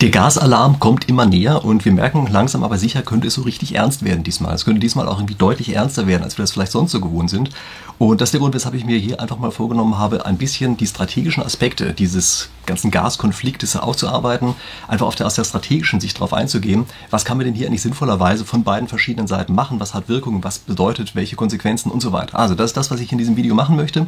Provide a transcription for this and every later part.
Der Gasalarm kommt immer näher und wir merken langsam aber sicher, könnte es so richtig ernst werden diesmal. Es könnte diesmal auch irgendwie deutlich ernster werden, als wir das vielleicht sonst so gewohnt sind. Und das ist der Grund, weshalb ich mir hier einfach mal vorgenommen habe, ein bisschen die strategischen Aspekte dieses ganzen Gaskonfliktes aufzuarbeiten, einfach auf der, aus der strategischen Sicht darauf einzugehen. Was kann man denn hier eigentlich sinnvollerweise von beiden verschiedenen Seiten machen? Was hat Wirkung? Was bedeutet welche Konsequenzen und so weiter? Also das ist das, was ich in diesem Video machen möchte.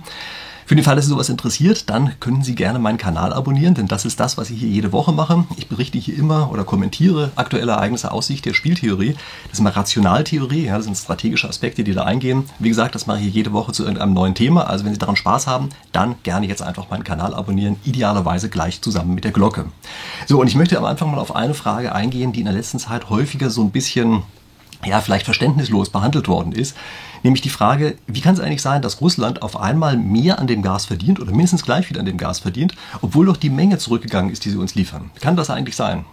Für den Fall, dass Sie sowas interessiert, dann können Sie gerne meinen Kanal abonnieren, denn das ist das, was ich hier jede Woche mache. Ich berichte hier immer oder kommentiere aktuelle Ereignisse aus Sicht der Spieltheorie. Das ist immer Rationaltheorie, ja, das sind strategische Aspekte, die da eingehen. Wie gesagt, das mache ich hier jede Woche zu irgendeinem neuen Thema. Also wenn Sie daran Spaß haben, dann gerne jetzt einfach meinen Kanal abonnieren, idealerweise gleich zusammen mit der Glocke. So, und ich möchte am Anfang mal auf eine Frage eingehen, die in der letzten Zeit häufiger so ein bisschen ja, vielleicht verständnislos behandelt worden ist. Nämlich die Frage, wie kann es eigentlich sein, dass Russland auf einmal mehr an dem Gas verdient oder mindestens gleich viel an dem Gas verdient, obwohl doch die Menge zurückgegangen ist, die sie uns liefern? Kann das eigentlich sein?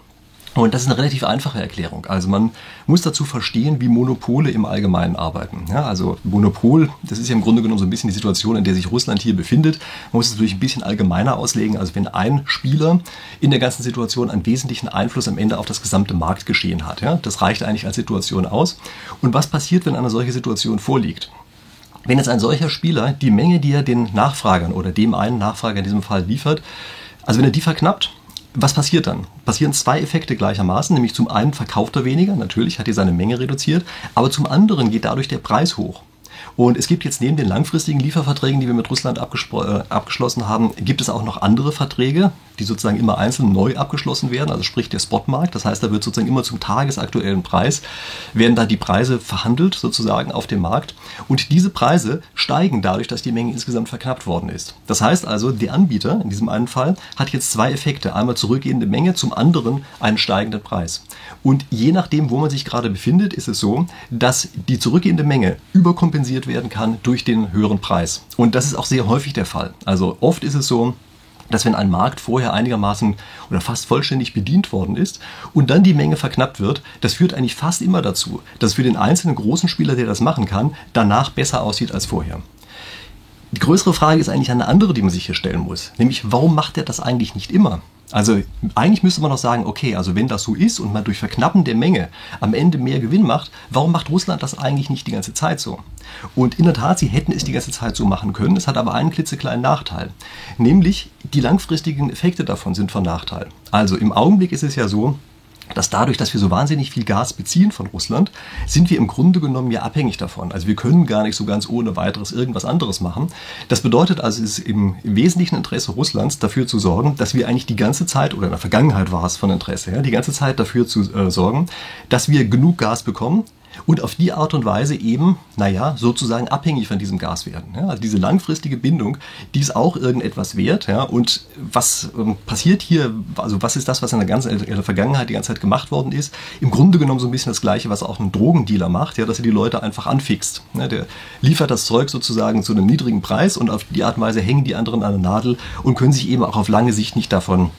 Und das ist eine relativ einfache Erklärung. Also man muss dazu verstehen, wie Monopole im Allgemeinen arbeiten. Ja, also Monopol, das ist ja im Grunde genommen so ein bisschen die Situation, in der sich Russland hier befindet. Man muss es natürlich ein bisschen allgemeiner auslegen. Also wenn ein Spieler in der ganzen Situation einen wesentlichen Einfluss am Ende auf das gesamte Marktgeschehen hat, ja, das reicht eigentlich als Situation aus. Und was passiert, wenn eine solche Situation vorliegt? Wenn jetzt ein solcher Spieler die Menge, die er den Nachfragern oder dem einen Nachfrager in diesem Fall liefert, also wenn er die verknappt, was passiert dann? Passieren zwei Effekte gleichermaßen, nämlich zum einen verkauft er weniger, natürlich hat er seine Menge reduziert, aber zum anderen geht dadurch der Preis hoch. Und es gibt jetzt neben den langfristigen Lieferverträgen, die wir mit Russland äh, abgeschlossen haben, gibt es auch noch andere Verträge, die sozusagen immer einzeln neu abgeschlossen werden, also sprich der Spotmarkt. Das heißt, da wird sozusagen immer zum tagesaktuellen Preis, werden da die Preise verhandelt sozusagen auf dem Markt. Und diese Preise steigen dadurch, dass die Menge insgesamt verknappt worden ist. Das heißt also, der Anbieter in diesem einen Fall hat jetzt zwei Effekte. Einmal zurückgehende Menge, zum anderen einen steigenden Preis. Und je nachdem, wo man sich gerade befindet, ist es so, dass die zurückgehende Menge überkompensiert werden kann durch den höheren Preis. Und das ist auch sehr häufig der Fall. Also oft ist es so, dass wenn ein Markt vorher einigermaßen oder fast vollständig bedient worden ist und dann die Menge verknappt wird, das führt eigentlich fast immer dazu, dass für den einzelnen großen Spieler, der das machen kann, danach besser aussieht als vorher. Die größere Frage ist eigentlich eine andere, die man sich hier stellen muss, nämlich warum macht er das eigentlich nicht immer? Also eigentlich müsste man noch sagen, okay, also wenn das so ist und man durch Verknappen der Menge am Ende mehr Gewinn macht, warum macht Russland das eigentlich nicht die ganze Zeit so? Und in der Tat, sie hätten es die ganze Zeit so machen können. Es hat aber einen klitzekleinen Nachteil. Nämlich die langfristigen Effekte davon sind von Nachteil. Also im Augenblick ist es ja so, dass dadurch, dass wir so wahnsinnig viel Gas beziehen von Russland, sind wir im Grunde genommen ja abhängig davon. Also wir können gar nicht so ganz ohne weiteres irgendwas anderes machen. Das bedeutet also, es ist im, wesentlichen Interesse Russlands dafür zu sorgen, dass wir eigentlich die ganze Zeit, oder in der Vergangenheit war es von Interesse, ja, die ganze Zeit dafür zu äh, sorgen, dass wir genug Gas bekommen, und auf die Art und Weise eben, naja, sozusagen abhängig von diesem Gas werden. Ja, also diese langfristige Bindung, die ist auch irgendetwas wert. Ja, und was ähm, passiert hier, also was ist das, was in der, ganzen, in der Vergangenheit die ganze Zeit gemacht worden ist? Im Grunde genommen so ein bisschen das Gleiche, was auch ein Drogendealer macht, ja, dass er die Leute einfach anfixt. Ja, der liefert das Zeug sozusagen zu einem niedrigen Preis und auf die Art und Weise hängen die anderen an der Nadel und können sich eben auch auf lange Sicht nicht davon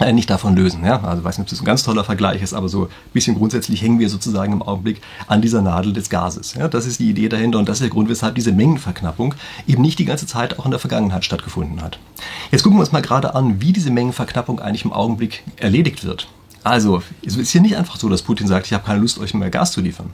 äh, nicht davon lösen. Ja? Also weiß nicht, ob das ein ganz toller Vergleich ist, aber so ein bisschen grundsätzlich hängen wir sozusagen im Augenblick an dieser Nadel des Gases. Ja? Das ist die Idee dahinter und das ist der Grund, weshalb diese Mengenverknappung eben nicht die ganze Zeit auch in der Vergangenheit stattgefunden hat. Jetzt gucken wir uns mal gerade an, wie diese Mengenverknappung eigentlich im Augenblick erledigt wird. Also, es ist hier nicht einfach so, dass Putin sagt, ich habe keine Lust, euch mehr Gas zu liefern,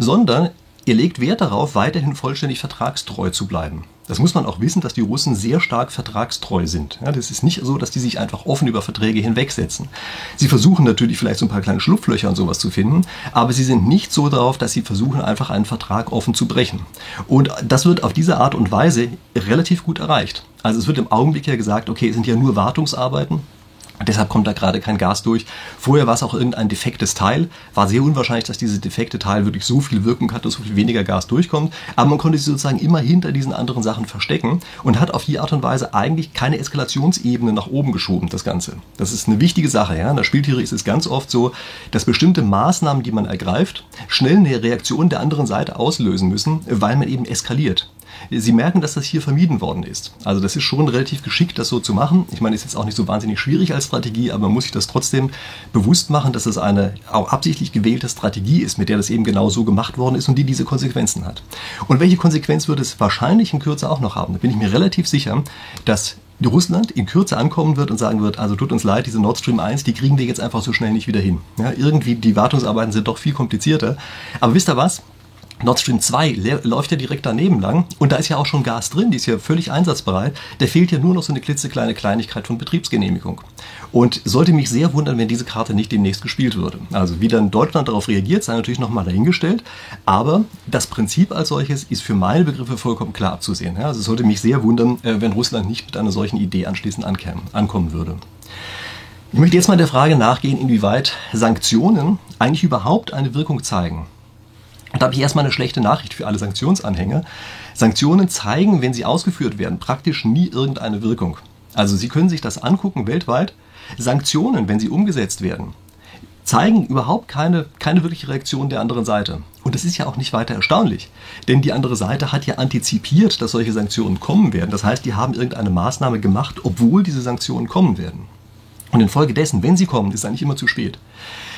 sondern Ihr legt Wert darauf, weiterhin vollständig vertragstreu zu bleiben. Das muss man auch wissen, dass die Russen sehr stark vertragstreu sind. Ja, das ist nicht so, dass die sich einfach offen über Verträge hinwegsetzen. Sie versuchen natürlich vielleicht so ein paar kleine Schlupflöcher und sowas zu finden, aber sie sind nicht so darauf, dass sie versuchen, einfach einen Vertrag offen zu brechen. Und das wird auf diese Art und Weise relativ gut erreicht. Also es wird im Augenblick ja gesagt, okay, es sind ja nur Wartungsarbeiten, Deshalb kommt da gerade kein Gas durch. Vorher war es auch irgendein defektes Teil. War sehr unwahrscheinlich, dass dieses defekte Teil wirklich so viel Wirkung hat, dass so viel weniger Gas durchkommt. Aber man konnte sich sozusagen immer hinter diesen anderen Sachen verstecken und hat auf die Art und Weise eigentlich keine Eskalationsebene nach oben geschoben, das Ganze. Das ist eine wichtige Sache. Ja? In der Spieltheorie ist es ganz oft so, dass bestimmte Maßnahmen, die man ergreift, schnell eine Reaktion der anderen Seite auslösen müssen, weil man eben eskaliert. Sie merken, dass das hier vermieden worden ist. Also das ist schon relativ geschickt, das so zu machen. Ich meine, ist jetzt auch nicht so wahnsinnig schwierig als Strategie, aber man muss sich das trotzdem bewusst machen, dass es eine auch absichtlich gewählte Strategie ist, mit der das eben genau so gemacht worden ist und die diese Konsequenzen hat. Und welche Konsequenz wird es wahrscheinlich in Kürze auch noch haben? Da bin ich mir relativ sicher, dass Russland in Kürze ankommen wird und sagen wird, also tut uns leid, diese Nord Stream 1, die kriegen wir jetzt einfach so schnell nicht wieder hin. Ja, irgendwie, die Wartungsarbeiten sind doch viel komplizierter. Aber wisst ihr was? Nord Stream 2 läuft ja direkt daneben lang und da ist ja auch schon Gas drin, die ist ja völlig einsatzbereit. Der fehlt ja nur noch so eine klitzekleine Kleinigkeit von Betriebsgenehmigung. Und sollte mich sehr wundern, wenn diese Karte nicht demnächst gespielt würde. Also wie dann Deutschland darauf reagiert, sei natürlich nochmal dahingestellt. Aber das Prinzip als solches ist für meine Begriffe vollkommen klar abzusehen. Also es sollte mich sehr wundern, äh, wenn Russland nicht mit einer solchen Idee anschließend ankommen würde. Ich möchte jetzt mal der Frage nachgehen, inwieweit Sanktionen eigentlich überhaupt eine Wirkung zeigen. Und da habe ich erstmal eine schlechte Nachricht für alle Sanktionsanhänger. Sanktionen zeigen, wenn sie ausgeführt werden, praktisch nie irgendeine Wirkung. Also Sie können sich das angucken weltweit. Sanktionen, wenn sie umgesetzt werden, zeigen überhaupt keine, keine wirkliche Reaktion der anderen Seite. Und das ist ja auch nicht weiter erstaunlich, denn die andere Seite hat ja antizipiert, dass solche Sanktionen kommen werden. Das heißt, die haben irgendeine Maßnahme gemacht, obwohl diese Sanktionen kommen werden. Und infolgedessen, wenn sie kommen, ist es eigentlich immer zu spät.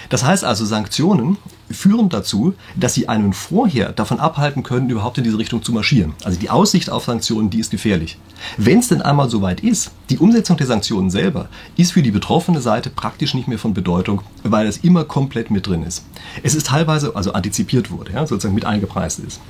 Das heißt also, Sanktionen führen dazu, dass sie einen vorher davon abhalten können, überhaupt in diese Richtung zu marschieren. Also die Aussicht auf Sanktionen, die ist gefährlich. Wenn es denn einmal soweit ist, die Umsetzung der Sanktionen selber ist für die betroffene Seite praktisch nicht mehr von Bedeutung, weil es immer komplett mit drin ist. Es ist teilweise, also antizipiert wurde, ja, sozusagen mit eingepreist ist.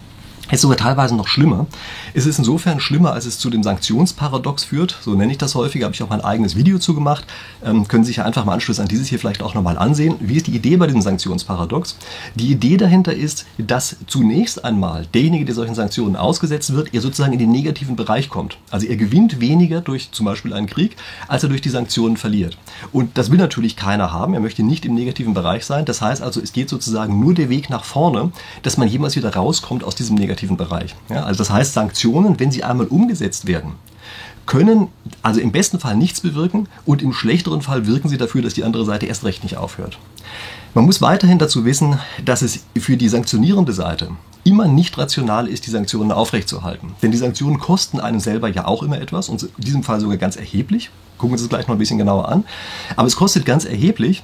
Ist sogar teilweise noch schlimmer. Es ist insofern schlimmer, als es zu dem Sanktionsparadox führt. So nenne ich das häufig, habe ich auch mein eigenes Video zu gemacht. Ähm, können Sie sich ja einfach mal Anschluss an dieses hier vielleicht auch nochmal ansehen. Wie ist die Idee bei diesem Sanktionsparadox? Die Idee dahinter ist, dass zunächst einmal derjenige, der solchen Sanktionen ausgesetzt wird, er sozusagen in den negativen Bereich kommt. Also er gewinnt weniger durch zum Beispiel einen Krieg, als er durch die Sanktionen verliert. Und das will natürlich keiner haben. Er möchte nicht im negativen Bereich sein. Das heißt also, es geht sozusagen nur der Weg nach vorne, dass man jemals wieder rauskommt aus diesem negativen negativen Bereich. Ja, also das heißt, Sanktionen, wenn sie einmal umgesetzt werden, können also im besten Fall nichts bewirken und im schlechteren Fall wirken sie dafür, dass die andere Seite erst recht nicht aufhört. Man muss weiterhin dazu wissen, dass es für die sanktionierende Seite immer nicht rational ist, die Sanktionen aufrechtzuerhalten. Denn die Sanktionen kosten einem selber ja auch immer etwas und in diesem Fall sogar ganz erheblich. Gucken wir uns das gleich noch ein bisschen genauer an. Aber es kostet ganz erheblich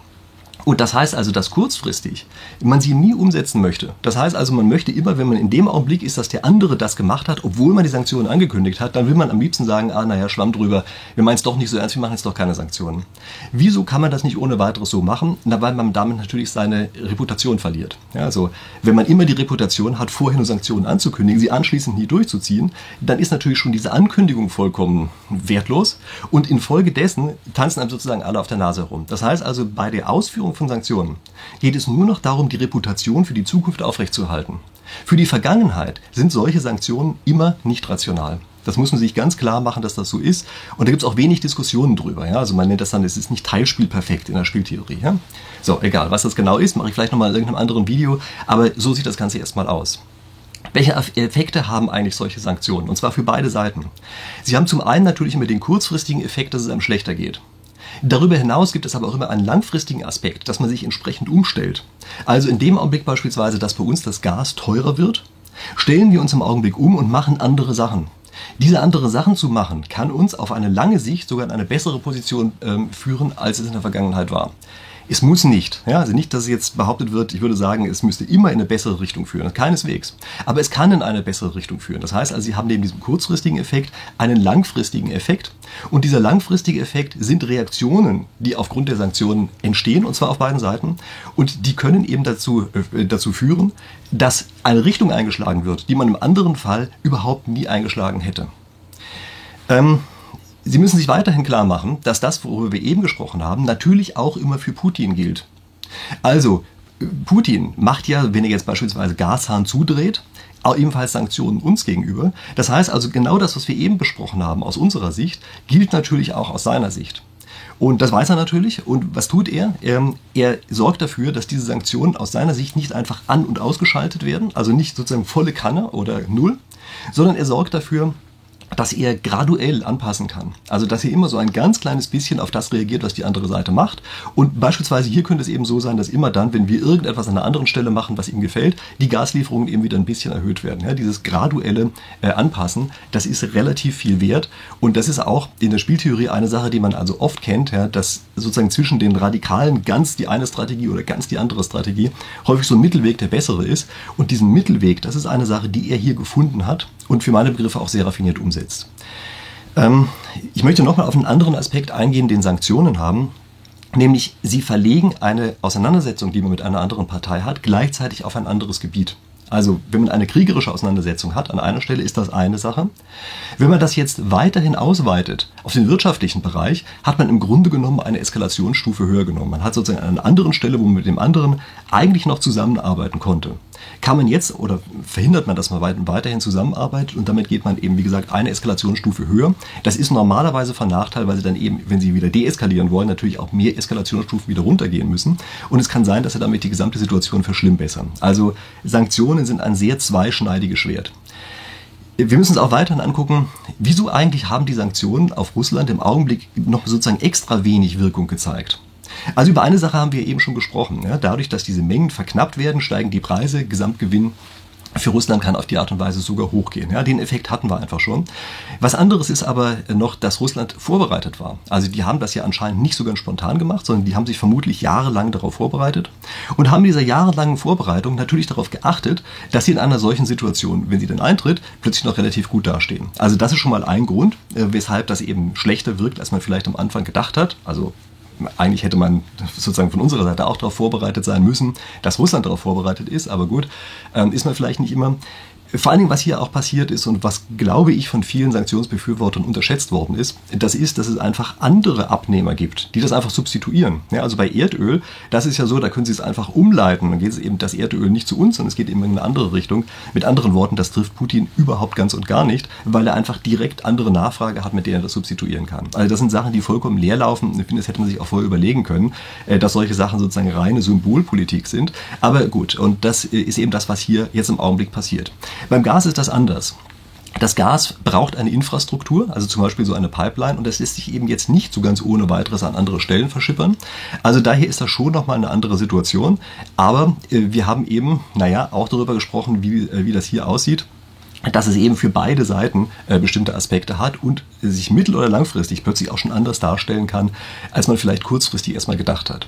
und das heißt also, dass kurzfristig man sie nie umsetzen möchte. Das heißt also, man möchte immer, wenn man in dem Augenblick ist, dass der andere das gemacht hat, obwohl man die Sanktionen angekündigt hat, dann will man am liebsten sagen, ah, naja, schwamm drüber, wir meinen es doch nicht so ernst, wir machen jetzt doch keine Sanktionen. Wieso kann man das nicht ohne weiteres so machen? Na, weil man damit natürlich seine Reputation verliert. Ja, also, wenn man immer die Reputation hat, vorher nur Sanktionen anzukündigen, sie anschließend nie durchzuziehen, dann ist natürlich schon diese Ankündigung vollkommen wertlos und infolgedessen tanzen einem sozusagen alle auf der Nase herum. Das heißt also, bei der Ausführung von Sanktionen geht es nur noch darum, die Reputation für die Zukunft aufrechtzuerhalten. Für die Vergangenheit sind solche Sanktionen immer nicht rational. Das muss man sich ganz klar machen, dass das so ist. Und da gibt es auch wenig Diskussionen drüber. Ja? Also man nennt das dann, es ist nicht teilspielperfekt in der Spieltheorie. Ja? So, egal, was das genau ist, mache ich vielleicht nochmal in irgendeinem anderen Video. Aber so sieht das Ganze erstmal aus. Welche Effekte haben eigentlich solche Sanktionen? Und zwar für beide Seiten. Sie haben zum einen natürlich immer den kurzfristigen Effekt, dass es einem schlechter geht. Darüber hinaus gibt es aber auch immer einen langfristigen Aspekt, dass man sich entsprechend umstellt. Also in dem Augenblick beispielsweise, dass bei uns das Gas teurer wird, stellen wir uns im Augenblick um und machen andere Sachen. Diese andere Sachen zu machen, kann uns auf eine lange Sicht sogar in eine bessere Position ähm, führen, als es in der Vergangenheit war. Es muss nicht. Ja, also nicht, dass jetzt behauptet wird, ich würde sagen, es müsste immer in eine bessere Richtung führen. Keineswegs. Aber es kann in eine bessere Richtung führen. Das heißt also, Sie haben neben diesem kurzfristigen Effekt einen langfristigen Effekt. Und dieser langfristige Effekt sind Reaktionen, die aufgrund der Sanktionen entstehen, und zwar auf beiden Seiten. Und die können eben dazu, äh, dazu führen, dass eine Richtung eingeschlagen wird, die man im anderen Fall überhaupt nie eingeschlagen hätte. Ähm, Sie müssen sich weiterhin klar machen, dass das, worüber wir eben gesprochen haben, natürlich auch immer für Putin gilt. Also, Putin macht ja, wenn er jetzt beispielsweise Gashahn zudreht, auch ebenfalls Sanktionen uns gegenüber. Das heißt also, genau das, was wir eben besprochen haben aus unserer Sicht, gilt natürlich auch aus seiner Sicht. Und das weiß er natürlich. Und was tut er? er? Er sorgt dafür, dass diese Sanktionen aus seiner Sicht nicht einfach an- und ausgeschaltet werden, also nicht sozusagen volle Kanne oder null, sondern er sorgt dafür, dass er graduell anpassen kann. Also dass er immer so ein ganz kleines bisschen auf das reagiert, was die andere Seite macht. Und beispielsweise hier könnte es eben so sein, dass immer dann, wenn wir irgendetwas an einer anderen Stelle machen, was ihm gefällt, die Gaslieferungen eben wieder ein bisschen erhöht werden. Ja, dieses graduelle äh, Anpassen, das ist relativ viel wert. Und das ist auch in der Spieltheorie eine Sache, die man also oft kennt, ja, dass sozusagen zwischen den Radikalen ganz die eine Strategie oder ganz die andere Strategie häufig so ein Mittelweg der bessere ist. Und diesen Mittelweg, das ist eine Sache, die er hier gefunden hat und für meine Begriffe auch sehr raffiniert umsetzt. Ähm, ich möchte nochmal auf einen anderen Aspekt eingehen, den Sanktionen haben. Nämlich, sie verlegen eine Auseinandersetzung, die man mit einer anderen Partei hat, gleichzeitig auf ein anderes Gebiet. Also, wenn man eine kriegerische Auseinandersetzung hat an einer Stelle, ist das eine Sache. Wenn man das jetzt weiterhin ausweitet auf den wirtschaftlichen Bereich, hat man im Grunde genommen eine Eskalationsstufe höher genommen. Man hat sozusagen an einer anderen Stelle, wo man mit dem anderen eigentlich noch zusammenarbeiten konnte kann man jetzt oder verhindert man, dass man weiterhin zusammenarbeitet und damit geht man eben, wie gesagt, eine Eskalationsstufe höher. Das ist normalerweise von Nachteil, weil sie dann eben, wenn sie wieder deeskalieren wollen, natürlich auch mehr Eskalationsstufen wieder runtergehen müssen. Und es kann sein, dass sie damit die gesamte Situation verschlimmbessern. Also Sanktionen sind ein sehr zweischneidiges Schwert. Wir müssen uns auch weiterhin angucken, wieso eigentlich haben die Sanktionen auf Russland im Augenblick noch sozusagen extra wenig Wirkung gezeigt. Also über eine Sache haben wir eben schon gesprochen. Dadurch, dass diese Mengen verknappt werden, steigen die Preise, Gesamtgewinn für Russland kann auf die Art und Weise sogar hochgehen. Ja, den Effekt hatten wir einfach schon. Was anderes ist aber noch, dass Russland vorbereitet war. Also die haben das ja anscheinend nicht so ganz spontan gemacht, sondern die haben sich vermutlich jahrelang darauf vorbereitet und haben dieser jahrelangen Vorbereitung natürlich darauf geachtet, dass sie in einer solchen Situation, wenn sie denn eintritt, plötzlich noch relativ gut dastehen. Also das ist schon mal ein Grund, äh, weshalb das eben schlechter wirkt, als man vielleicht am Anfang gedacht hat. Also eigentlich hätte man sozusagen von unserer Seite auch darauf vorbereitet sein müssen, dass Russland darauf vorbereitet ist, aber gut, ähm, ist man vielleicht nicht immer. Vor allen Dingen, was hier auch passiert ist und was, glaube ich, von vielen Sanktionsbefürwortern unterschätzt worden ist, das ist, dass es einfach andere Abnehmer gibt, die das einfach substituieren. Ja, also bei Erdöl, das ist ja so, da können Sie es einfach umleiten. Dann geht es eben das Erdöl nicht zu uns, sondern es geht eben in eine andere Richtung. Mit anderen Worten, das trifft Putin überhaupt ganz und gar nicht, weil er einfach direkt andere Nachfrage hat, mit der er das substituieren kann. Also das sind Sachen, die vollkommen leer laufen. Ich finde, das hätte man sich auch vorher überlegen können, äh, dass solche Sachen sozusagen reine Symbolpolitik sind. Aber gut, und das äh, ist eben das, was hier jetzt im Augenblick passiert. Beim Gas ist das anders. Das Gas braucht eine Infrastruktur, also zum Beispiel so eine Pipeline, und das lässt sich eben jetzt nicht so ganz ohne weiteres an andere Stellen verschippern. Also daher ist das schon nochmal eine andere Situation. Aber äh, wir haben eben, naja, auch darüber gesprochen, wie, äh, wie das hier aussieht dass es eben für beide Seiten äh, bestimmte Aspekte hat und sich mittel- oder langfristig plötzlich auch schon anders darstellen kann, als man vielleicht kurzfristig erstmal gedacht hat.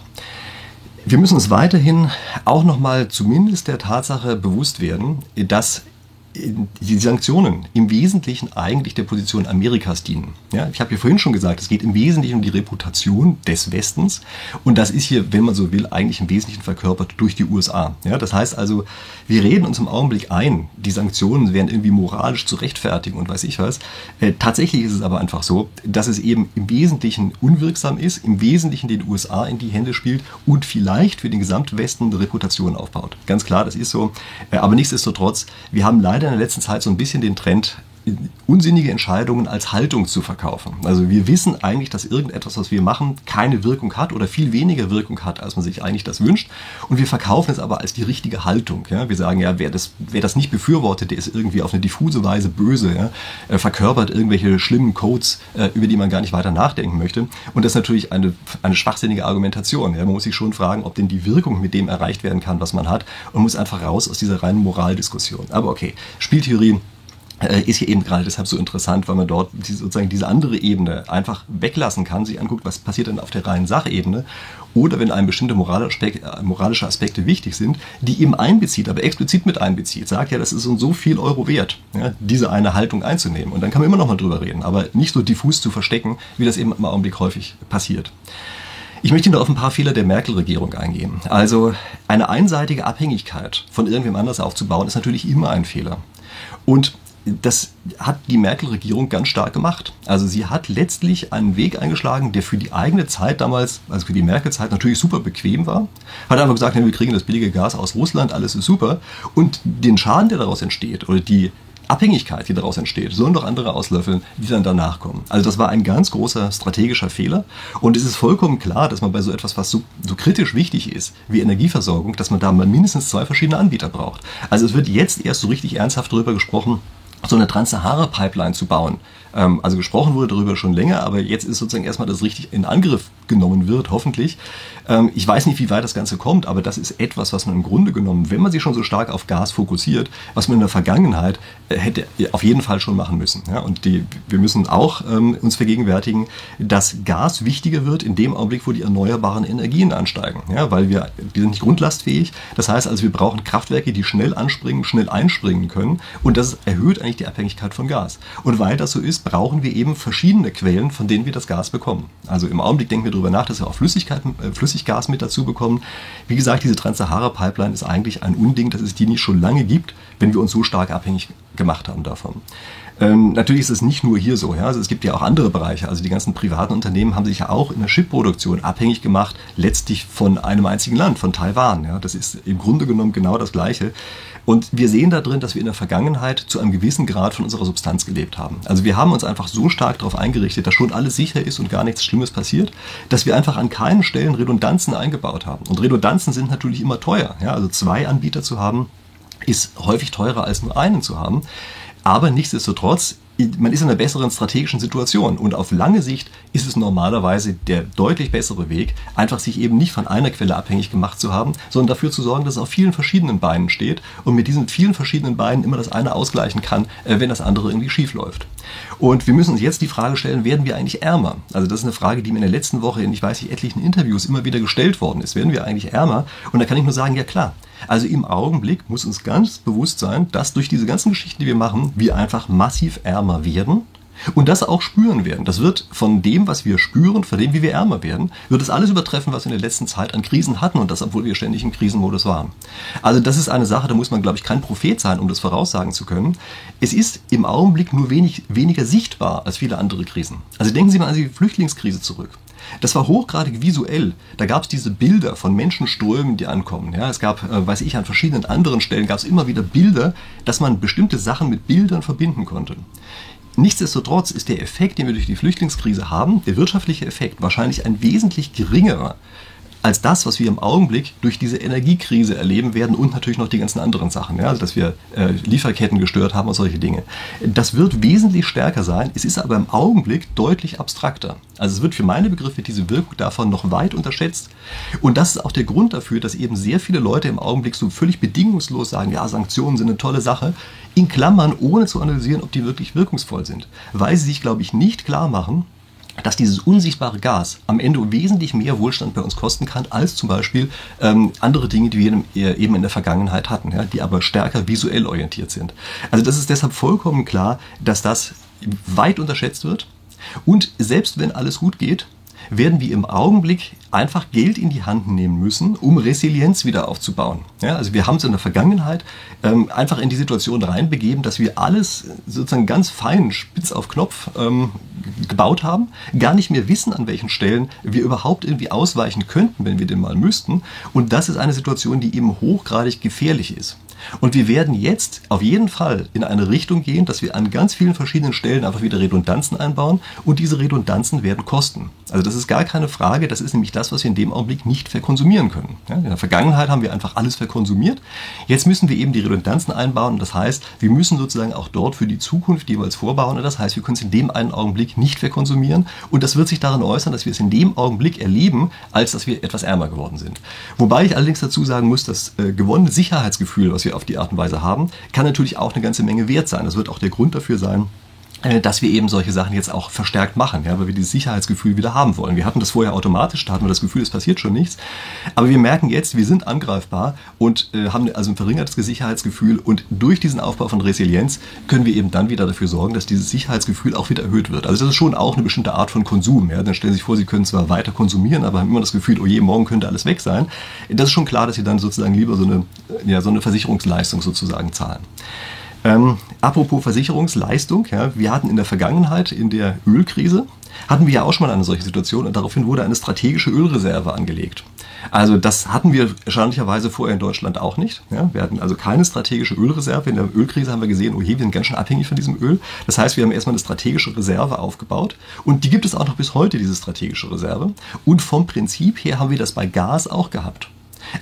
Wir müssen uns weiterhin auch nochmal zumindest der Tatsache bewusst werden, dass die Sanktionen im Wesentlichen eigentlich der Position Amerikas dienen. Ja, ich habe ja vorhin schon gesagt, es geht im Wesentlichen um die Reputation des Westens und das ist hier, wenn man so will, eigentlich im Wesentlichen verkörpert durch die USA. Ja, das heißt also, wir reden uns im Augenblick ein, die Sanktionen wären irgendwie moralisch zu rechtfertigen und weiß ich was. Äh, tatsächlich ist es aber einfach so, dass es eben im Wesentlichen unwirksam ist, im Wesentlichen den USA in die Hände spielt und vielleicht für den Gesamtwesten eine Reputation aufbaut. Ganz klar, das ist so. Äh, aber nichtsdestotrotz, wir haben leider in der letzten Zeit so ein bisschen den Trend, unsinnige Entscheidungen als Haltung zu verkaufen. Also wir wissen eigentlich, dass irgendetwas, was wir machen, keine Wirkung hat oder viel weniger Wirkung hat, als man sich eigentlich das wünscht. Und wir verkaufen es aber als die richtige Haltung. Ja? Wir sagen ja, wer das, wer das nicht befürwortet, der ist irgendwie auf eine diffuse Weise böse, ja? er verkörpert irgendwelche schlimmen Codes, äh, über die man gar nicht weiter nachdenken möchte. Und das ist natürlich eine, eine schwachsinnige Argumentation. Ja? Man muss sich schon fragen, ob denn die Wirkung mit dem erreicht werden kann, was man hat und muss einfach raus aus dieser reinen Moraldiskussion. Aber okay, Spieltheorie äh, ist hier eben gerade deshalb so interessant, weil man dort sozusagen diese andere Ebene einfach weglassen kann, sich anguckt, was passiert denn auf der reinen Sachebene oder wenn einem bestimmte äh, moralische Aspekte wichtig sind, die eben einbezieht, aber explizit mit einbezieht, sagt ja, das ist so viel Euro wert, ja, diese eine Haltung einzunehmen. Und dann kann man immer noch mal drüber reden, aber nicht so diffus zu verstecken, wie das eben im Augenblick häufig passiert. Ich möchte nur auf ein paar Fehler der Merkel-Regierung eingehen. Also eine einseitige Abhängigkeit von irgendwem anders aufzubauen, ist natürlich immer ein Fehler. Und das hat die Merkel-Regierung ganz stark gemacht. Also sie hat letztlich einen Weg eingeschlagen, der für die eigene Zeit damals, also für die Merkel-Zeit natürlich super bequem war. Hat einfach gesagt, wir kriegen das billige Gas aus Russland, alles ist super. Und den Schaden, der daraus entsteht, oder die Abhängigkeit, die daraus entsteht, sollen doch andere auslöffeln, die dann danach kommen. Also das war ein ganz großer strategischer Fehler. Und es ist vollkommen klar, dass man bei so etwas, was so, so kritisch wichtig ist, wie Energieversorgung, dass man da mal mindestens zwei verschiedene Anbieter braucht. Also es wird jetzt erst so richtig ernsthaft darüber gesprochen, so eine Trans-Sahara-Pipeline zu bauen. Ähm, also gesprochen wurde darüber schon länger, aber jetzt ist sozusagen erstmal das richtig in Angriff abgenommen wird, hoffentlich. Ähm, ich weiß nicht, wie weit das Ganze kommt, aber das ist etwas, was man im Grunde genommen, wenn man sich schon so stark auf Gas fokussiert, was man in der Vergangenheit äh, hätte auf jeden Fall schon machen müssen. Ja? Und die, wir müssen auch ähm, uns vergegenwärtigen, dass Gas wichtiger wird in dem Augenblick, wo die erneuerbaren Energien ansteigen. Ja? Weil wir, die sind nicht grundlastfähig. Das heißt also, wir brauchen Kraftwerke, die schnell anspringen, schnell einspringen können. Und das erhöht eigentlich die Abhängigkeit von Gas. Und weil das so ist, brauchen wir eben verschiedene Quellen, von denen wir das Gas bekommen. Also im Augenblick denken wir darüber nach, dass wir auch Flüssigkeiten, äh, Flüssiggas mit dazu bekommen. Wie gesagt, diese Trans-Sahara-Pipeline ist eigentlich ein Unding, dass es die nicht schon lange gibt, wenn wir uns so stark abhängig gemacht haben davon. Ähm, natürlich ist es nicht nur hier so. Ja? Also es gibt ja auch andere Bereiche. Also die ganzen privaten Unternehmen haben sich ja auch in der Chipproduktion abhängig gemacht, letztlich von einem einzigen Land, von Taiwan. Ja? Das ist im Grunde genommen genau das Gleiche. Und wir sehen da drin, dass wir in der Vergangenheit zu einem gewissen Grad von unserer Substanz gelebt haben. Also wir haben uns einfach so stark darauf eingerichtet, dass schon alles sicher ist und gar nichts Schlimmes passiert, dass wir einfach an keinen Stellen Redundanzen eingebaut haben. Und Redundanzen sind natürlich immer teuer. Ja? Also zwei Anbieter zu haben, ist häufig teurer als nur einen zu haben. Aber nichtsdestotrotz, man ist in einer besseren strategischen Situation. Und auf lange Sicht ist es normalerweise der deutlich bessere Weg, einfach sich eben nicht von einer Quelle abhängig gemacht zu haben, sondern dafür zu sorgen, dass es auf vielen verschiedenen Beinen steht und mit diesen vielen verschiedenen Beinen immer das eine ausgleichen kann, äh, wenn das andere irgendwie schief läuft. Und wir müssen uns jetzt die Frage stellen, werden wir eigentlich ärmer? Also das ist eine Frage, die mir in der letzten Woche in, ich weiß nicht, etlichen Interviews immer wieder gestellt worden ist. Werden wir eigentlich ärmer? Und da kann ich nur sagen, ja klar. Also im Augenblick muss uns ganz bewusst sein, dass durch diese ganzen Geschichten, die wir machen, wir einfach massiv ärmer werden und das auch spüren werden. Das wird von dem, was wir spüren, von dem, wie wir ärmer werden, wird es alles übertreffen, was wir in der letzten Zeit an Krisen hatten und das, obwohl wir ständig im Krisenmodus waren. Also das ist eine Sache, da muss man, glaube ich, kein Prophet sein, um das voraussagen zu können. Es ist im Augenblick nur wenig, weniger sichtbar als viele andere Krisen. Also denken Sie mal an die Flüchtlingskrise zurück. Das war hochgradig visuell. Da gab es diese Bilder von Menschenströmen, die ankommen. Ja, es gab, äh, weiß ich, an verschiedenen anderen Stellen gab es immer wieder Bilder, dass man bestimmte Sachen mit Bildern verbinden konnte. Nichtsdestotrotz ist der Effekt, den wir durch die Flüchtlingskrise haben, der wirtschaftliche Effekt, wahrscheinlich ein wesentlich geringerer als das, was wir im Augenblick durch diese Energiekrise erleben werden und natürlich noch die ganzen anderen Sachen, ja, also dass wir äh, Lieferketten gestört haben und solche Dinge. Das wird wesentlich stärker sein, es ist aber im Augenblick deutlich abstrakter. Also es wird für meine Begriffe diese Wirkung davon noch weit unterschätzt. Und das ist auch der Grund dafür, dass eben sehr viele Leute im Augenblick so völlig bedingungslos sagen, ja, Sanktionen sind eine tolle Sache, in Klammern, ohne zu analysieren, ob die wirklich wirkungsvoll sind. Weil sie sich, glaube ich, nicht klar machen, dass dieses unsichtbare Gas am Ende wesentlich mehr Wohlstand bei uns kosten kann, als zum Beispiel ähm, andere Dinge, die wir eben in der Vergangenheit hatten, ja, die aber stärker visuell orientiert sind. Also das ist deshalb vollkommen klar, dass das weit unterschätzt wird. Und selbst wenn alles gut geht, werden wir im Augenblick einfach Geld in die Hand nehmen müssen, um Resilienz wieder aufzubauen. Ja, also wir haben es in der Vergangenheit ähm, einfach in die Situation reinbegeben, dass wir alles sozusagen ganz fein, spitz auf Knopf ähm, gebaut haben, gar nicht mehr wissen, an welchen Stellen wir überhaupt irgendwie ausweichen könnten, wenn wir denn mal müssten. Und das ist eine Situation, die eben hochgradig gefährlich ist. Und wir werden jetzt auf jeden Fall in eine Richtung gehen, dass wir an ganz vielen verschiedenen Stellen einfach wieder Redundanzen einbauen und diese Redundanzen werden kosten. Also das ist gar keine Frage, das ist nämlich das, was wir in dem Augenblick nicht verkonsumieren können. In der Vergangenheit haben wir einfach alles verkonsumiert. Jetzt müssen wir eben die Redundanzen einbauen das heißt, wir müssen sozusagen auch dort für die Zukunft jeweils vorbauen und das heißt, wir können es in dem einen Augenblick nicht verkonsumieren und das wird sich darin äußern, dass wir es in dem Augenblick erleben, als dass wir etwas ärmer geworden sind. Wobei ich allerdings dazu sagen muss, das äh, gewonnene Sicherheitsgefühl, was wir auf die Art und Weise haben, kann natürlich auch eine ganze Menge wert sein. Das wird auch der Grund dafür sein, dass wir eben solche Sachen jetzt auch verstärkt machen, ja, weil wir dieses Sicherheitsgefühl wieder haben wollen. Wir hatten das vorher automatisch, da hatten wir das Gefühl, es passiert schon nichts. Aber wir merken jetzt, wir sind angreifbar und äh, haben also ein verringertes Sicherheitsgefühl und durch diesen Aufbau von Resilienz können wir eben dann wieder dafür sorgen, dass dieses Sicherheitsgefühl auch wieder erhöht wird. Also das ist schon auch eine bestimmte Art von Konsum. Ja. Dann stellen Sie sich vor, Sie können zwar weiter konsumieren, aber haben immer das Gefühl, oh je, morgen könnte alles weg sein. Das ist schon klar, dass Sie dann sozusagen lieber so eine, ja, so eine Versicherungsleistung sozusagen zahlen. Ähm, apropos Versicherungsleistung, ja, wir hatten in der Vergangenheit, in der Ölkrise, hatten wir ja auch schon mal eine solche Situation und daraufhin wurde eine strategische Ölreserve angelegt. Also das hatten wir erstaunlicherweise vorher in Deutschland auch nicht. Ja, wir hatten also keine strategische Ölreserve. In der Ölkrise haben wir gesehen, oh je, wir sind ganz schön abhängig von diesem Öl. Das heißt, wir haben erstmal eine strategische Reserve aufgebaut und die gibt es auch noch bis heute, diese strategische Reserve. Und vom Prinzip her haben wir das bei Gas auch gehabt.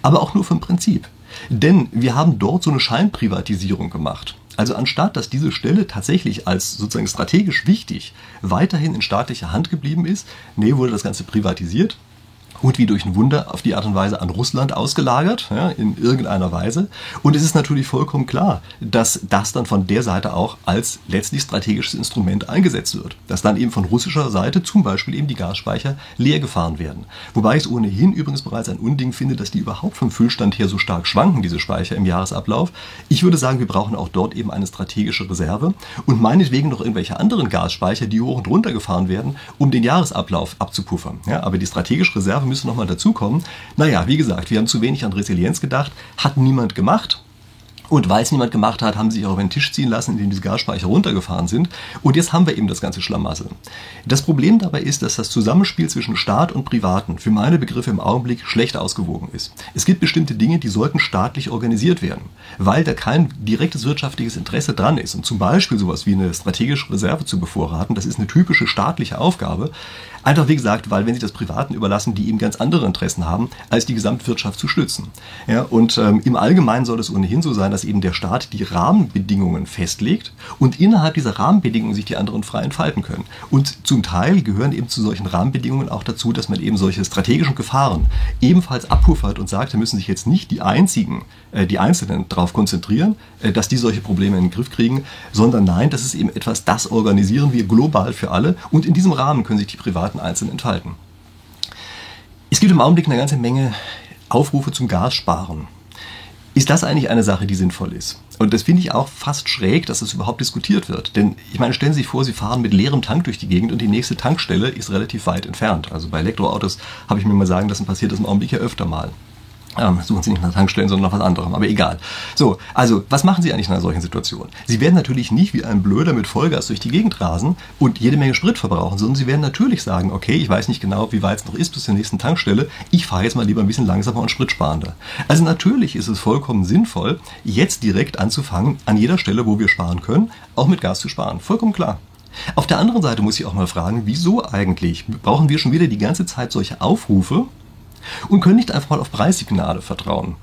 Aber auch nur vom Prinzip. Denn wir haben dort so eine Scheinprivatisierung gemacht. Also anstatt, dass diese Stelle tatsächlich als sozusagen strategisch wichtig weiterhin in staatlicher Hand geblieben ist, nee, wurde das Ganze privatisiert und wie durch ein Wunder auf die Art und Weise an Russland ausgelagert, ja, in irgendeiner Weise. Und es ist natürlich vollkommen klar, dass das dann von der Seite auch als letztlich strategisches Instrument eingesetzt wird. Dass dann eben von russischer Seite zum Beispiel eben die Gasspeicher leer gefahren werden. Wobei ich es ohnehin übrigens bereits ein Unding finde, dass die überhaupt vom Füllstand her so stark schwanken, diese Speicher im Jahresablauf. Ich würde sagen, wir brauchen auch dort eben eine strategische Reserve und meinetwegen noch irgendwelche anderen Gasspeicher, die hoch und runter gefahren werden, um den Jahresablauf abzupuffern. Ja, aber die strategische Reserve müsste nochmal dazukommen. Naja, wie gesagt, wir haben zu wenig an Resilienz gedacht, hat niemand gemacht. Und weil es niemand gemacht hat, haben sie sich auch auf den Tisch ziehen lassen, indem diese Gasspeicher runtergefahren sind. Und jetzt haben wir eben das ganze Schlamassel. Das Problem dabei ist, dass das Zusammenspiel zwischen Staat und Privaten für meine Begriffe im Augenblick schlecht ausgewogen ist. Es gibt bestimmte Dinge, die sollten staatlich organisiert werden, weil da kein direktes wirtschaftliches Interesse dran ist. Und zum Beispiel sowas wie eine strategische Reserve zu bevorraten, das ist eine typische staatliche Aufgabe. Einfach wie gesagt, weil wenn sie das Privaten überlassen, die eben ganz andere Interessen haben, als die Gesamtwirtschaft zu stützen. Ja, und ähm, im Allgemeinen soll es ohnehin so sein, dass eben der Staat die Rahmenbedingungen festlegt und innerhalb dieser Rahmenbedingungen sich die anderen frei entfalten können. Und zum Teil gehören eben zu solchen Rahmenbedingungen auch dazu, dass man eben solche strategischen Gefahren ebenfalls abpuffert und sagt, da müssen sich jetzt nicht die einzigen, äh, die Einzelnen darauf konzentrieren, äh, dass die solche Probleme in den Griff kriegen, sondern nein, das ist eben etwas, das organisieren wir global für alle und in diesem Rahmen können sich die privaten Daten einzeln entfalten. Es gibt im Augenblick eine ganze Menge Aufrufe zum Gassparen. Ist das eigentlich eine Sache, die sinnvoll ist? Und das finde ich auch fast schräg, dass das überhaupt diskutiert wird. Denn ich meine, stellen Sie sich vor, Sie fahren mit leerem Tank durch die Gegend und die nächste Tankstelle ist relativ weit entfernt. Also bei Elektroautos habe ich mir mal sagen lassen, passiert das im Augenblick ja öfter mal. Ähm, suchen Sie nicht nach Tankstellen, sondern nach was anderem, aber egal. So, also, was machen Sie eigentlich in einer solchen Situation? Sie werden natürlich nicht wie ein Blöder mit Vollgas durch die Gegend rasen und jede Menge Sprit verbrauchen, sondern Sie werden natürlich sagen, okay, ich weiß nicht genau, wie weit es noch ist bis zur nächsten Tankstelle, ich fahre jetzt mal lieber ein bisschen langsamer und spritsparender. Also natürlich ist es vollkommen sinnvoll, jetzt direkt anzufangen, an jeder Stelle, wo wir sparen können, auch mit Gas zu sparen. Vollkommen klar. Auf der anderen Seite muss ich auch mal fragen, wieso eigentlich brauchen wir schon wieder die ganze Zeit solche Aufrufe, und können nicht einfach mal auf Preissignale vertrauen.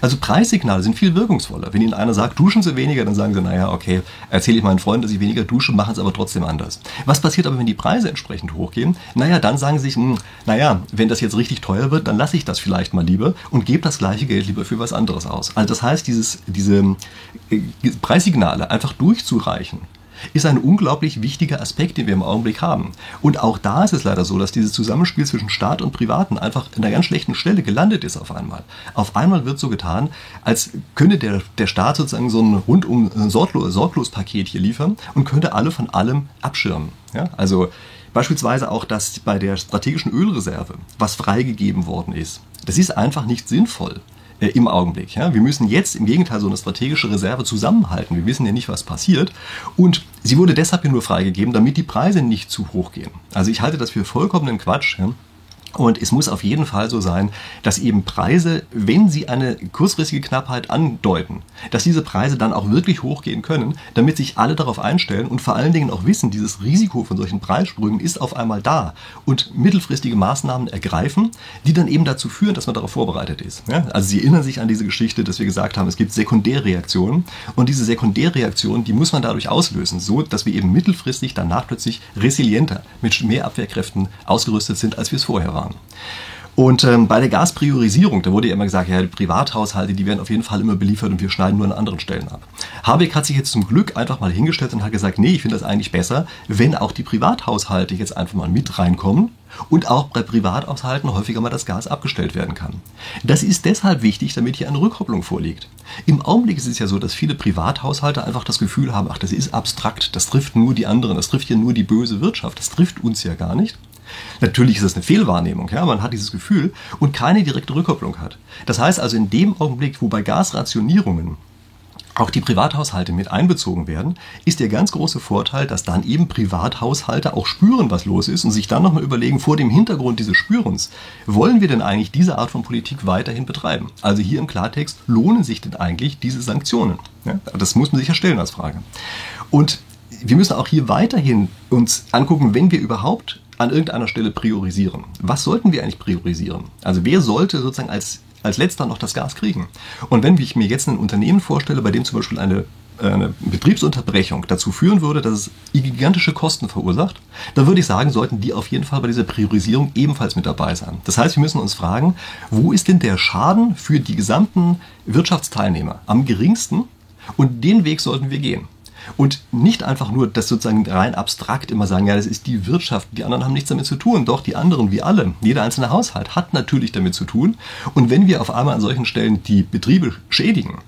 Also Preissignale sind viel wirkungsvoller. Wenn Ihnen einer sagt, duschen Sie weniger, dann sagen Sie, naja, okay, erzähle ich meinen Freunden, dass ich weniger dusche, machen es aber trotzdem anders. Was passiert aber, wenn die Preise entsprechend hochgehen? Naja, dann sagen Sie sich, hm, naja, wenn das jetzt richtig teuer wird, dann lasse ich das vielleicht mal lieber und gebe das gleiche Geld lieber für was anderes aus. Also das heißt, dieses, diese äh, Preissignale einfach durchzureichen, ist ein unglaublich wichtiger Aspekt, den wir im Augenblick haben. Und auch da ist es leider so, dass dieses Zusammenspiel zwischen Staat und Privaten einfach an einer ganz schlechten Stelle gelandet ist auf einmal. Auf einmal wird so getan, als könnte der, der Staat sozusagen so ein rundum sorglos, sorglos Paket hier liefern und könnte alle von allem abschirmen. Ja? Also Beispielsweise auch das bei der strategischen Ölreserve, was freigegeben worden ist. Das ist einfach nicht sinnvoll äh, im Augenblick. Ja? Wir müssen jetzt im Gegenteil so eine strategische Reserve zusammenhalten. Wir wissen ja nicht, was passiert. Und sie wurde deshalb nur freigegeben, damit die Preise nicht zu hoch gehen. Also ich halte das für vollkommenen Quatsch. Ja? Und es muss auf jeden Fall so sein, dass eben Preise, wenn sie eine kurzfristige Knappheit andeuten, dass diese Preise dann auch wirklich hochgehen können, damit sich alle darauf einstellen und vor allen Dingen auch wissen, dieses Risiko von solchen Preissprüngen ist auf einmal da und mittelfristige Maßnahmen ergreifen, die dann eben dazu führen, dass man darauf vorbereitet ist. Also Sie erinnern sich an diese Geschichte, dass wir gesagt haben, es gibt Sekundärreaktionen und diese Sekundärreaktionen, die muss man dadurch auslösen, so dass wir eben mittelfristig danach plötzlich resilienter mit mehr Abwehrkräften ausgerüstet sind, als wir es vorher waren. Und ähm, bei der Gaspriorisierung, da wurde ja immer gesagt, ja, die Privathaushalte, die werden auf jeden Fall immer beliefert und wir schneiden nur an anderen Stellen ab. Habeck hat sich jetzt zum Glück einfach mal hingestellt und hat gesagt, nee, ich finde das eigentlich besser, wenn auch die Privathaushalte jetzt einfach mal mit reinkommen und auch bei Privathaushalten häufiger mal das Gas abgestellt werden kann. Das ist deshalb wichtig, damit hier eine Rückkopplung vorliegt. Im Augenblick ist es ja so, dass viele Privathaushalte einfach das Gefühl haben, ach, das ist abstrakt, das trifft nur die anderen, das trifft ja nur die böse Wirtschaft, das trifft uns ja gar nicht. Natürlich ist das eine Fehlwahrnehmung, ja, man hat dieses Gefühl und keine direkte Rückkopplung hat. Das heißt also, in dem Augenblick, wo bei Gasrationierungen auch die Privathaushalte mit einbezogen werden, ist der ganz große Vorteil, dass dann eben Privathaushalte auch spüren, was los ist und sich dann nochmal überlegen, vor dem Hintergrund dieses Spürens, wollen wir denn eigentlich diese Art von Politik weiterhin betreiben? Also hier im Klartext, lohnen sich denn eigentlich diese Sanktionen? Ja, das muss man sich ja stellen als Frage. Und wir müssen auch hier weiterhin uns angucken, wenn wir überhaupt an irgendeiner Stelle priorisieren. Was sollten wir eigentlich priorisieren? Also wer sollte sozusagen als, als letzter noch das Gas kriegen? Und wenn ich mir jetzt ein Unternehmen vorstelle, bei dem zum Beispiel eine eine Betriebsunterbrechung dazu führen würde, dass es gigantische Kosten verursacht, dann würde ich sagen, sollten die auf jeden Fall bei dieser Priorisierung ebenfalls mit dabei sein. Das heißt, wir müssen uns fragen, wo ist denn der Schaden für die gesamten Wirtschaftsteilnehmer am geringsten? Und den Weg sollten wir gehen. Und nicht einfach nur das sozusagen rein abstrakt immer sagen, ja, das ist die Wirtschaft, die anderen haben nichts damit zu tun. Doch, die anderen, wie alle, jeder einzelne Haushalt hat natürlich damit zu tun. Und wenn wir auf einmal an solchen Stellen die Betriebe schädigen,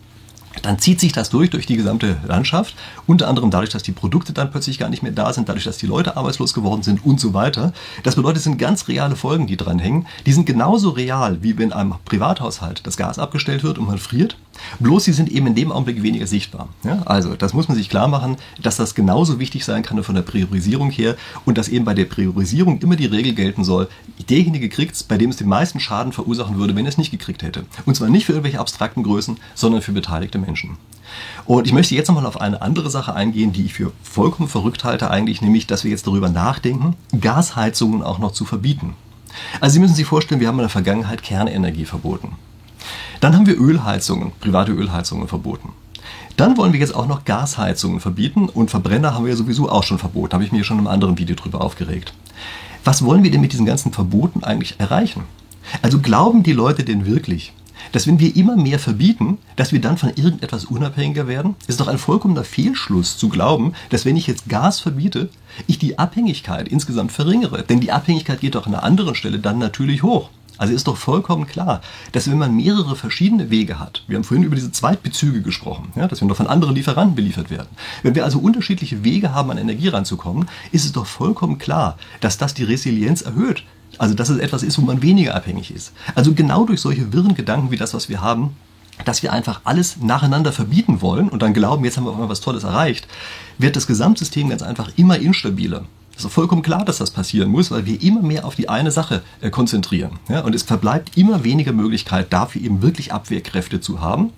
dann zieht sich das durch, durch die gesamte Landschaft. Unter anderem dadurch, dass die Produkte dann plötzlich gar nicht mehr da sind, dadurch, dass die Leute arbeitslos geworden sind und so weiter. Das bedeutet, es sind ganz reale Folgen, die dran hängen. Die sind genauso real, wie wenn einem Privathaushalt das Gas abgestellt wird und man friert. Bloß sie sind eben in dem Augenblick weniger sichtbar. Ja, also, das muss man sich klar machen, dass das genauso wichtig sein kann von der Priorisierung her und dass eben bei der Priorisierung immer die Regel gelten soll, derjenige kriegt es, bei dem es den meisten Schaden verursachen würde, wenn er es nicht gekriegt hätte. Und zwar nicht für irgendwelche abstrakten Größen, sondern für beteiligte Menschen. Und ich möchte jetzt nochmal auf eine andere Sache eingehen, die ich für vollkommen verrückt halte eigentlich, nämlich, dass wir jetzt darüber nachdenken, Gasheizungen auch noch zu verbieten. Also Sie müssen sich vorstellen, wir haben in der Vergangenheit Kernenergie verboten. Dann haben wir Ölheizungen, private Ölheizungen verboten. Dann wollen wir jetzt auch noch Gasheizungen verbieten und Verbrenner haben wir ja sowieso auch schon verboten. Habe ich mir schon einem anderen Video drüber aufgeregt. Was wollen wir denn mit diesen ganzen Verboten eigentlich erreichen? Also glauben die Leute denn wirklich, dass wenn wir immer mehr verbieten, dass wir dann von irgendetwas unabhängiger werden? Ist doch ein vollkommener Fehlschluss zu glauben, dass wenn ich jetzt Gas verbiete, ich die Abhängigkeit insgesamt verringere. Denn die Abhängigkeit geht doch an einer anderen Stelle dann natürlich hoch. Also ist doch vollkommen klar, dass wenn man mehrere verschiedene Wege hat, wir haben vorhin über diese Zweitbezüge gesprochen, ja, dass wir noch von anderen Lieferanten beliefert werden. Wenn wir also unterschiedliche Wege haben, an Energie ranzukommen, ist es doch vollkommen klar, dass das die Resilienz erhöht. Also dass es etwas ist, wo man weniger abhängig ist. Also genau durch solche wirren Gedanken wie das, was wir haben, dass wir einfach alles nacheinander verbieten wollen und dann glauben, jetzt haben wir auf einmal was Tolles erreicht, wird das Gesamtsystem ganz einfach immer instabiler. Es ist vollkommen klar, dass das passieren muss, weil wir immer mehr auf die eine Sache äh, konzentrieren. Ja? Und es verbleibt immer weniger Möglichkeit, dafür eben wirklich Abwehrkräfte zu haben.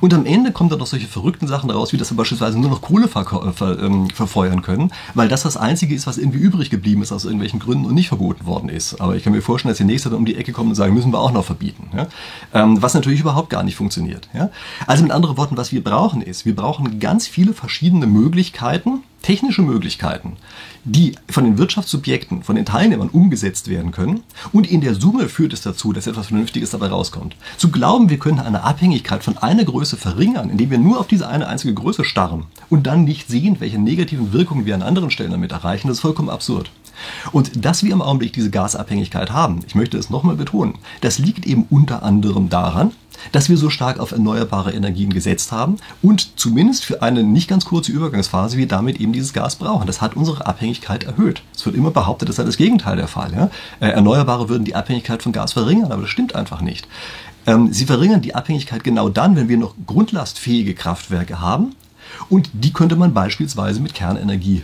Und am Ende kommen dann noch solche verrückten Sachen raus, wie dass wir beispielsweise nur noch Kohle ver ver ähm, verfeuern können, weil das das Einzige ist, was irgendwie übrig geblieben ist aus irgendwelchen Gründen und nicht verboten worden ist. Aber ich kann mir vorstellen, dass die Nächste dann um die Ecke kommen und sagen, müssen wir auch noch verbieten. Ja? Ähm, was natürlich überhaupt gar nicht funktioniert. Ja? Also mit anderen Worten, was wir brauchen ist, wir brauchen ganz viele verschiedene Möglichkeiten, technische Möglichkeiten, die von den Wirtschaftssubjekten, von den Teilnehmern umgesetzt werden können. Und in der Summe führt es dazu, dass etwas Vernünftiges dabei rauskommt. Zu glauben, wir können eine Abhängigkeit von einer Größe verringern, indem wir nur auf diese eine einzige Größe starren und dann nicht sehen, welche negativen Wirkungen wir an anderen Stellen damit erreichen, das ist vollkommen absurd. Und dass wir im Augenblick diese Gasabhängigkeit haben, ich möchte es nochmal betonen, das liegt eben unter anderem daran, dass wir so stark auf erneuerbare Energien gesetzt haben und zumindest für eine nicht ganz kurze Übergangsphase wir damit eben dieses Gas brauchen. Das hat unsere Abhängigkeit erhöht. Es wird immer behauptet, das sei das Gegenteil der Fall. Ja? Äh, Erneuerbare würden die Abhängigkeit von Gas verringern, aber das stimmt einfach nicht. Ähm, sie verringern die Abhängigkeit genau dann, wenn wir noch grundlastfähige Kraftwerke haben und die könnte man beispielsweise mit Kernenergie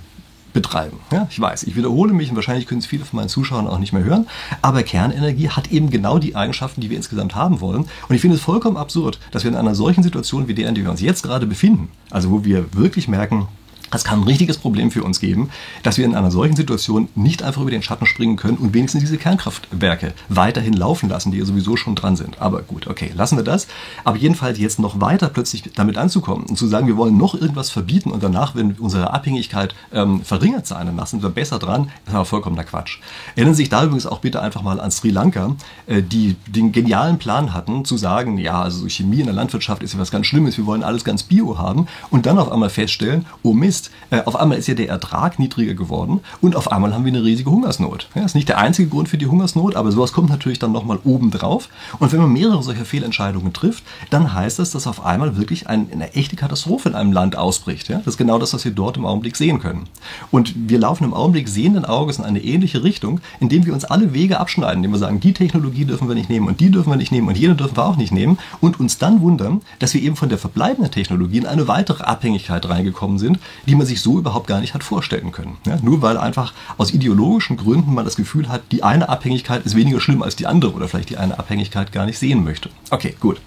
betreiben. Ja, ich weiß, ich wiederhole mich und wahrscheinlich können es viele von meinen Zuschauern auch nicht mehr hören, aber Kernenergie hat eben genau die Eigenschaften, die wir insgesamt haben wollen. Und ich finde es vollkommen absurd, dass wir in einer solchen Situation wie der, in der wir uns jetzt gerade befinden, also wo wir wirklich merken, es kann ein richtiges Problem für uns geben, dass wir in einer solchen Situation nicht einfach über den Schatten springen können und wenigstens diese Kernkraftwerke weiterhin laufen lassen, die ja sowieso schon dran sind. Aber gut, okay, lassen wir das. Aber jedenfalls jetzt noch weiter plötzlich damit anzukommen und zu sagen, wir wollen noch irgendwas verbieten und danach, wenn unsere Abhängigkeit ähm, verringert sein, danach sind wir besser dran, ist aber vollkommener Quatsch. Erinnern Sie sich da übrigens auch bitte einfach mal an Sri Lanka, äh, die den genialen Plan hatten, zu sagen, ja, also Chemie in der Landwirtschaft ist ja was ganz Schlimmes, wir wollen alles ganz bio haben und dann auf einmal feststellen, oh Mist, ist, äh, auf einmal ist ja der Ertrag niedriger geworden und auf einmal haben wir eine riesige Hungersnot. Das ist nicht der einzige Grund für die Hungersnot, aber sowas kommt natürlich dann nochmal oben drauf. Und wenn man mehrere solcher Fehlentscheidungen trifft, dann heißt das, dass auf einmal wirklich ein, eine echte Katastrophe in einem Land ausbricht. Das ist genau das, was wir dort im Augenblick sehen können. Und wir laufen im Augenblick sehenden Auges in eine ähnliche Richtung, indem wir uns alle Wege abschneiden, indem wir sagen, die Technologie dürfen wir nicht nehmen und die dürfen wir nicht nehmen und jene dürfen wir auch nicht nehmen und uns dann wundern, dass wir eben von der verbleibenden Technologie in eine weitere Abhängigkeit reingekommen sind, die man sich so überhaupt gar nicht hat vorstellen können. Ja, nur weil einfach aus ideologischen Gründen man das Gefühl hat, die eine Abhängigkeit ist weniger schlimm als die andere oder vielleicht die eine Abhängigkeit gar nicht sehen möchte. Okay, gut.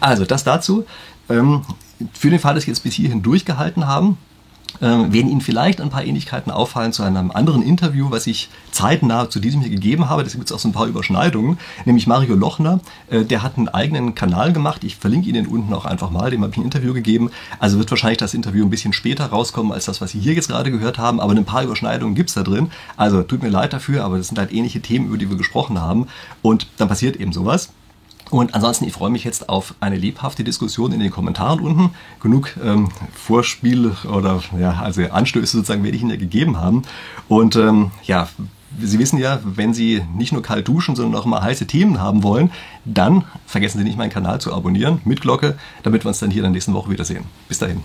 Also das dazu. Ähm, für den Fall, dass Sie jetzt bis hierhin durchgehalten haben, ähm, werden Ihnen vielleicht ein paar Ähnlichkeiten auffallen zu einem anderen Interview, was ich zeitnah zu diesem hier gegeben habe. Da gibt es auch so ein paar Überschneidungen. Nämlich Mario Lochner, äh, der hat einen eigenen Kanal gemacht. Ich verlinke Ihnen unten auch einfach mal. Dem habe ich ein Interview gegeben. Also wird wahrscheinlich das Interview ein bisschen später rauskommen als das, was Sie hier jetzt gerade gehört haben. Aber ein paar Überschneidungen gibt es da drin. Also tut mir leid dafür, aber das sind halt ähnliche Themen, über die wir gesprochen haben. Und dann passiert eben sowas. Und ansonsten, ich freue mich jetzt auf eine lebhafte Diskussion in den Kommentaren unten. Genug ähm, Vorspiel oder ja, also Anstöße sozusagen werde ich Ihnen ja gegeben haben. Und ähm, ja, Sie wissen ja, wenn Sie nicht nur kalt duschen, sondern auch mal heiße Themen haben wollen, dann vergessen Sie nicht meinen Kanal zu abonnieren mit Glocke, damit wir uns dann hier in der nächsten Woche wiedersehen. Bis dahin.